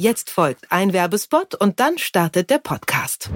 Jetzt folgt ein Werbespot und dann startet der Podcast.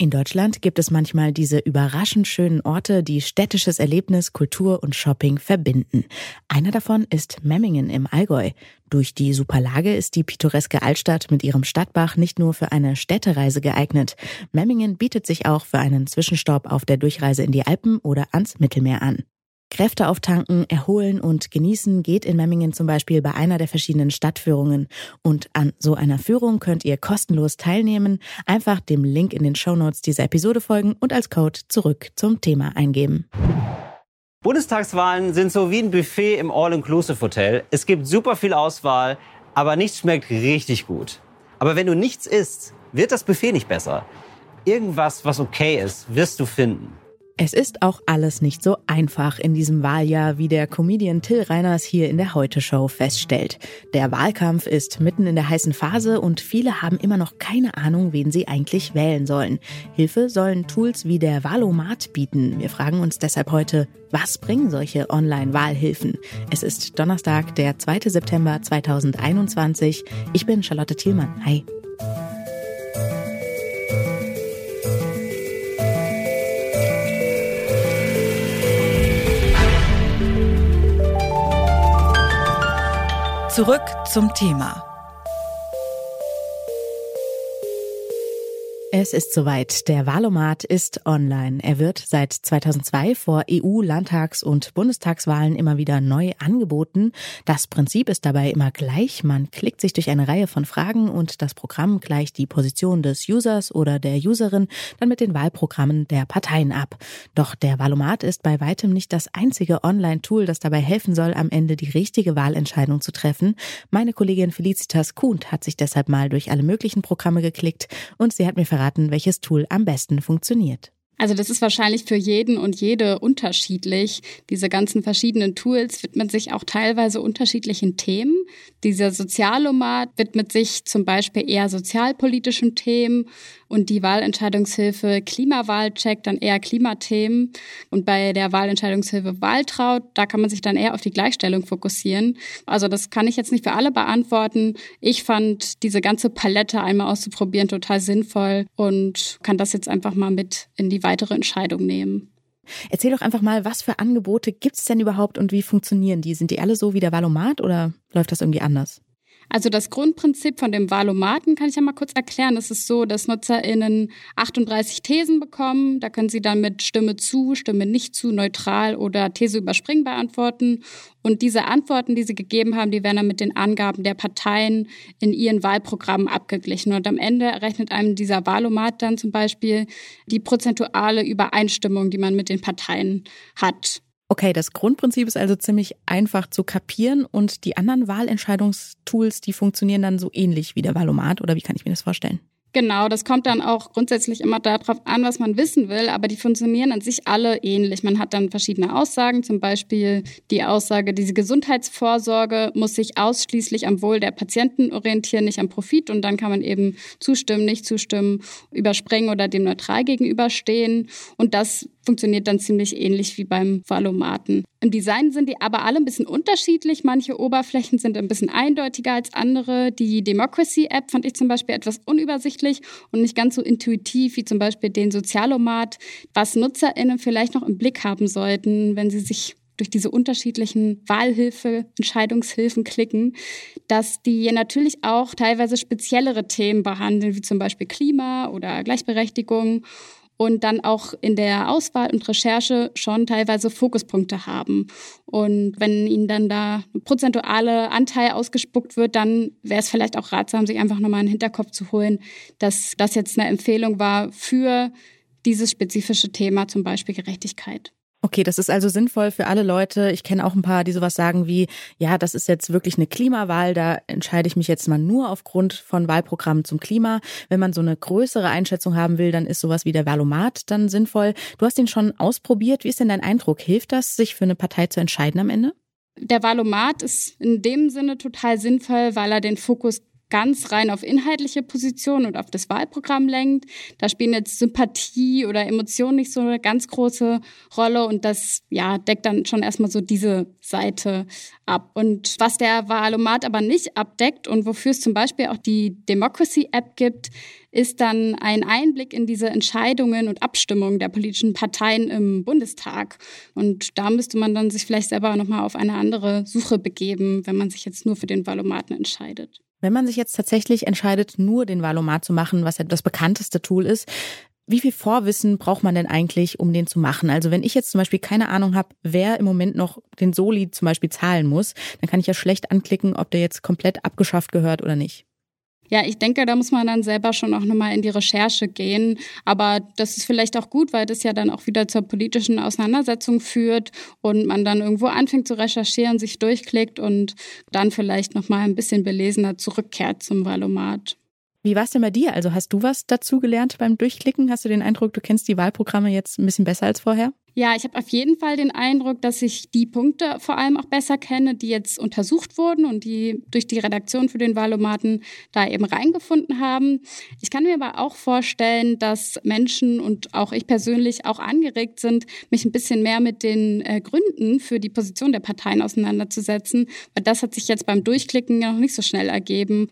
In Deutschland gibt es manchmal diese überraschend schönen Orte, die städtisches Erlebnis, Kultur und Shopping verbinden. Einer davon ist Memmingen im Allgäu. Durch die Superlage ist die pittoreske Altstadt mit ihrem Stadtbach nicht nur für eine Städtereise geeignet. Memmingen bietet sich auch für einen Zwischenstopp auf der Durchreise in die Alpen oder ans Mittelmeer an. Kräfte auftanken, erholen und genießen geht in Memmingen zum Beispiel bei einer der verschiedenen Stadtführungen. Und an so einer Führung könnt ihr kostenlos teilnehmen. Einfach dem Link in den Shownotes dieser Episode folgen und als Code zurück zum Thema eingeben. Bundestagswahlen sind so wie ein Buffet im All-Inclusive-Hotel. Es gibt super viel Auswahl, aber nichts schmeckt richtig gut. Aber wenn du nichts isst, wird das Buffet nicht besser. Irgendwas, was okay ist, wirst du finden. Es ist auch alles nicht so einfach in diesem Wahljahr, wie der Comedian Till Reiners hier in der Heute-Show feststellt. Der Wahlkampf ist mitten in der heißen Phase und viele haben immer noch keine Ahnung, wen sie eigentlich wählen sollen. Hilfe sollen Tools wie der Wahlomat bieten. Wir fragen uns deshalb heute, was bringen solche Online-Wahlhilfen? Es ist Donnerstag, der 2. September 2021. Ich bin Charlotte Thielmann. Hi. Zurück zum Thema. Es ist soweit. Der Wahlomat ist online. Er wird seit 2002 vor EU-, Landtags- und Bundestagswahlen immer wieder neu angeboten. Das Prinzip ist dabei immer gleich. Man klickt sich durch eine Reihe von Fragen und das Programm gleicht die Position des Users oder der Userin dann mit den Wahlprogrammen der Parteien ab. Doch der Wahlomat ist bei weitem nicht das einzige Online-Tool, das dabei helfen soll, am Ende die richtige Wahlentscheidung zu treffen. Meine Kollegin Felicitas Kuhnt hat sich deshalb mal durch alle möglichen Programme geklickt und sie hat mir welches Tool am besten funktioniert. Also das ist wahrscheinlich für jeden und jede unterschiedlich. Diese ganzen verschiedenen Tools widmen sich auch teilweise unterschiedlichen Themen. Dieser Sozialomat widmet sich zum Beispiel eher sozialpolitischen Themen und die Wahlentscheidungshilfe Klimawahlcheck dann eher Klimathemen. Und bei der Wahlentscheidungshilfe Wahltraut, da kann man sich dann eher auf die Gleichstellung fokussieren. Also das kann ich jetzt nicht für alle beantworten. Ich fand diese ganze Palette einmal auszuprobieren total sinnvoll und kann das jetzt einfach mal mit in die weitere Entscheidung nehmen. Erzähl doch einfach mal, was für Angebote gibt es denn überhaupt und wie funktionieren die? Sind die alle so wie der Valomat oder läuft das irgendwie anders? Also das Grundprinzip von dem Valomaten kann ich ja mal kurz erklären. Es ist so, dass NutzerInnen 38 Thesen bekommen. Da können sie dann mit Stimme zu, Stimme nicht zu, neutral oder These überspringen beantworten. Und diese Antworten, die sie gegeben haben, die werden dann mit den Angaben der Parteien in ihren Wahlprogrammen abgeglichen. Und am Ende errechnet einem dieser Valomat dann zum Beispiel die prozentuale Übereinstimmung, die man mit den Parteien hat. Okay, das Grundprinzip ist also ziemlich einfach zu kapieren und die anderen Wahlentscheidungstools, die funktionieren dann so ähnlich wie der Wahlomat oder wie kann ich mir das vorstellen? Genau, das kommt dann auch grundsätzlich immer darauf an, was man wissen will, aber die funktionieren an sich alle ähnlich. Man hat dann verschiedene Aussagen, zum Beispiel die Aussage, diese Gesundheitsvorsorge muss sich ausschließlich am Wohl der Patienten orientieren, nicht am Profit. Und dann kann man eben zustimmen, nicht zustimmen, überspringen oder dem neutral gegenüberstehen. Und das funktioniert dann ziemlich ähnlich wie beim Valomaten. Im Design sind die aber alle ein bisschen unterschiedlich. Manche Oberflächen sind ein bisschen eindeutiger als andere. Die Democracy-App fand ich zum Beispiel etwas unübersichtlich und nicht ganz so intuitiv wie zum Beispiel den Sozialomat, was NutzerInnen vielleicht noch im Blick haben sollten, wenn sie sich durch diese unterschiedlichen Wahlhilfe, Entscheidungshilfen klicken, dass die natürlich auch teilweise speziellere Themen behandeln, wie zum Beispiel Klima oder Gleichberechtigung und dann auch in der Auswahl und Recherche schon teilweise Fokuspunkte haben. Und wenn ihnen dann da ein prozentuale Anteil ausgespuckt wird, dann wäre es vielleicht auch ratsam, sich einfach nochmal einen Hinterkopf zu holen, dass das jetzt eine Empfehlung war für dieses spezifische Thema, zum Beispiel Gerechtigkeit. Okay, das ist also sinnvoll für alle Leute. Ich kenne auch ein paar, die sowas sagen wie, ja, das ist jetzt wirklich eine Klimawahl, da entscheide ich mich jetzt mal nur aufgrund von Wahlprogrammen zum Klima. Wenn man so eine größere Einschätzung haben will, dann ist sowas wie der Wahlomat dann sinnvoll. Du hast ihn schon ausprobiert. Wie ist denn dein Eindruck? Hilft das, sich für eine Partei zu entscheiden am Ende? Der Wahlomat ist in dem Sinne total sinnvoll, weil er den Fokus ganz rein auf inhaltliche Positionen und auf das Wahlprogramm lenkt. Da spielen jetzt Sympathie oder Emotionen nicht so eine ganz große Rolle und das ja deckt dann schon erstmal so diese Seite ab. Und was der Wahlomat aber nicht abdeckt und wofür es zum Beispiel auch die Democracy App gibt, ist dann ein Einblick in diese Entscheidungen und Abstimmungen der politischen Parteien im Bundestag. Und da müsste man dann sich vielleicht selber nochmal auf eine andere Suche begeben, wenn man sich jetzt nur für den Wahlomaten entscheidet. Wenn man sich jetzt tatsächlich entscheidet, nur den Valomat zu machen, was ja das bekannteste Tool ist, wie viel Vorwissen braucht man denn eigentlich, um den zu machen? Also wenn ich jetzt zum Beispiel keine Ahnung habe, wer im Moment noch den Soli zum Beispiel zahlen muss, dann kann ich ja schlecht anklicken, ob der jetzt komplett abgeschafft gehört oder nicht. Ja, ich denke, da muss man dann selber schon auch nochmal in die Recherche gehen. Aber das ist vielleicht auch gut, weil das ja dann auch wieder zur politischen Auseinandersetzung führt und man dann irgendwo anfängt zu recherchieren, sich durchklickt und dann vielleicht nochmal ein bisschen belesener zurückkehrt zum Valomat. Wie war es denn bei dir? Also hast du was dazu gelernt beim Durchklicken? Hast du den Eindruck, du kennst die Wahlprogramme jetzt ein bisschen besser als vorher? Ja, ich habe auf jeden Fall den Eindruck, dass ich die Punkte vor allem auch besser kenne, die jetzt untersucht wurden und die durch die Redaktion für den Wahlomaten da eben reingefunden haben. Ich kann mir aber auch vorstellen, dass Menschen und auch ich persönlich auch angeregt sind, mich ein bisschen mehr mit den äh, Gründen für die Position der Parteien auseinanderzusetzen, weil das hat sich jetzt beim Durchklicken ja noch nicht so schnell ergeben.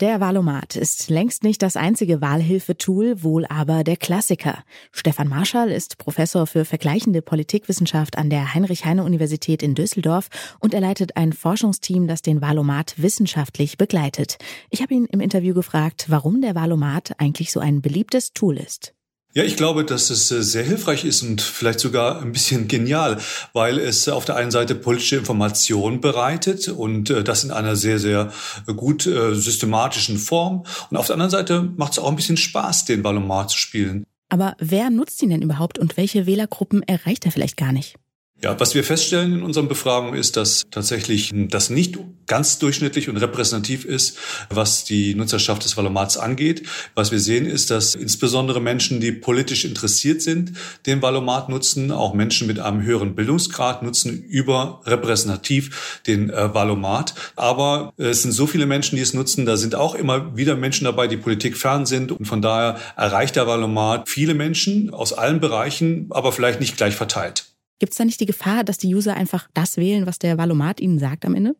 Der Wahlomat ist längst nicht das einzige Wahlhilfetool, wohl aber der Klassiker. Stefan Marschall ist Professor für vergleichende Politikwissenschaft an der Heinrich-Heine-Universität in Düsseldorf und er leitet ein Forschungsteam, das den Wahlomat wissenschaftlich begleitet. Ich habe ihn im Interview gefragt, warum der Wahlomat eigentlich so ein beliebtes Tool ist. Ja, ich glaube, dass es äh, sehr hilfreich ist und vielleicht sogar ein bisschen genial, weil es auf der einen Seite politische Information bereitet und äh, das in einer sehr, sehr gut äh, systematischen Form. Und auf der anderen Seite macht es auch ein bisschen Spaß, den Valomat zu spielen. Aber wer nutzt ihn denn überhaupt und welche Wählergruppen erreicht er vielleicht gar nicht? Ja, was wir feststellen in unseren Befragungen ist, dass tatsächlich das nicht ganz durchschnittlich und repräsentativ ist, was die Nutzerschaft des Valomats angeht. Was wir sehen ist, dass insbesondere Menschen, die politisch interessiert sind, den Valomat nutzen. Auch Menschen mit einem höheren Bildungsgrad nutzen überrepräsentativ den äh, Valomat. Aber es sind so viele Menschen, die es nutzen. Da sind auch immer wieder Menschen dabei, die Politik fern sind. Und von daher erreicht der Valomat viele Menschen aus allen Bereichen, aber vielleicht nicht gleich verteilt. Gibt es da nicht die Gefahr, dass die User einfach das wählen, was der Valomat ihnen sagt am Ende?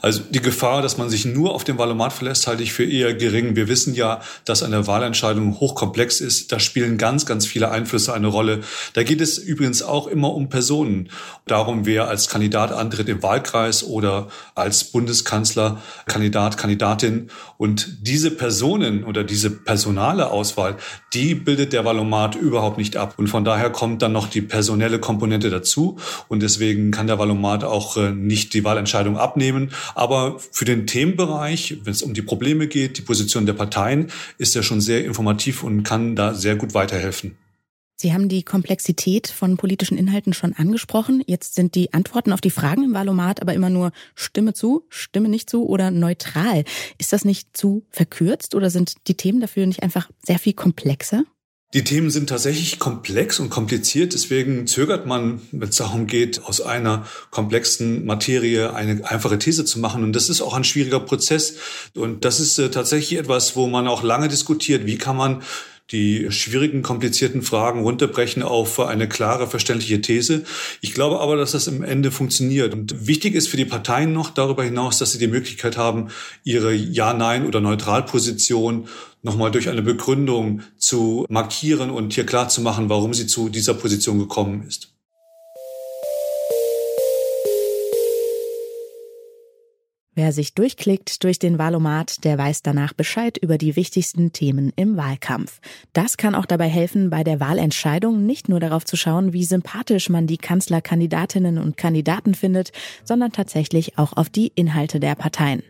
Also die Gefahr, dass man sich nur auf den Wahlomat verlässt, halte ich für eher gering. Wir wissen ja, dass eine Wahlentscheidung hochkomplex ist. Da spielen ganz, ganz viele Einflüsse eine Rolle. Da geht es übrigens auch immer um Personen. Darum, wer als Kandidat antritt im Wahlkreis oder als Bundeskanzler, Kandidat, Kandidatin. Und diese Personen oder diese personale Auswahl, die bildet der Wahlomat überhaupt nicht ab. Und von daher kommt dann noch die personelle Komponente dazu. Und deswegen kann der Wahlomat auch äh, nicht die Wahlentscheidung abnehmen nehmen. Aber für den Themenbereich, wenn es um die Probleme geht, die Position der Parteien, ist er schon sehr informativ und kann da sehr gut weiterhelfen. Sie haben die Komplexität von politischen Inhalten schon angesprochen. Jetzt sind die Antworten auf die Fragen im Wahlomat aber immer nur Stimme zu, Stimme nicht zu oder neutral. Ist das nicht zu verkürzt oder sind die Themen dafür nicht einfach sehr viel komplexer? Die Themen sind tatsächlich komplex und kompliziert, deswegen zögert man, wenn es darum geht, aus einer komplexen Materie eine einfache These zu machen. Und das ist auch ein schwieriger Prozess. Und das ist äh, tatsächlich etwas, wo man auch lange diskutiert, wie kann man die schwierigen, komplizierten Fragen runterbrechen auf eine klare, verständliche These. Ich glaube aber, dass das im Ende funktioniert. Und wichtig ist für die Parteien noch darüber hinaus, dass sie die Möglichkeit haben, ihre Ja, Nein oder Neutralposition nochmal durch eine Begründung zu markieren und hier klar zu machen, warum sie zu dieser Position gekommen ist. Wer sich durchklickt durch den Wahlomat, der weiß danach Bescheid über die wichtigsten Themen im Wahlkampf. Das kann auch dabei helfen, bei der Wahlentscheidung nicht nur darauf zu schauen, wie sympathisch man die Kanzlerkandidatinnen und Kandidaten findet, sondern tatsächlich auch auf die Inhalte der Parteien.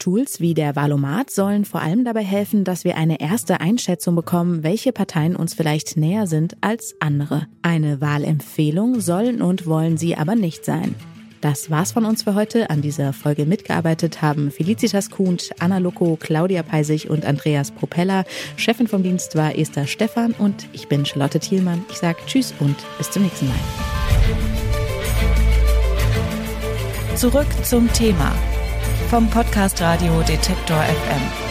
Tools wie der Wahlomat sollen vor allem dabei helfen, dass wir eine erste Einschätzung bekommen, welche Parteien uns vielleicht näher sind als andere. Eine Wahlempfehlung sollen und wollen sie aber nicht sein. Das war's von uns für heute. An dieser Folge mitgearbeitet haben Felicitas Kuhnt, Anna Loco, Claudia Peisig und Andreas Propeller. Chefin vom Dienst war Esther Stephan und ich bin Charlotte Thielmann. Ich sage Tschüss und bis zum nächsten Mal. Zurück zum Thema vom Podcast Radio Detektor FM.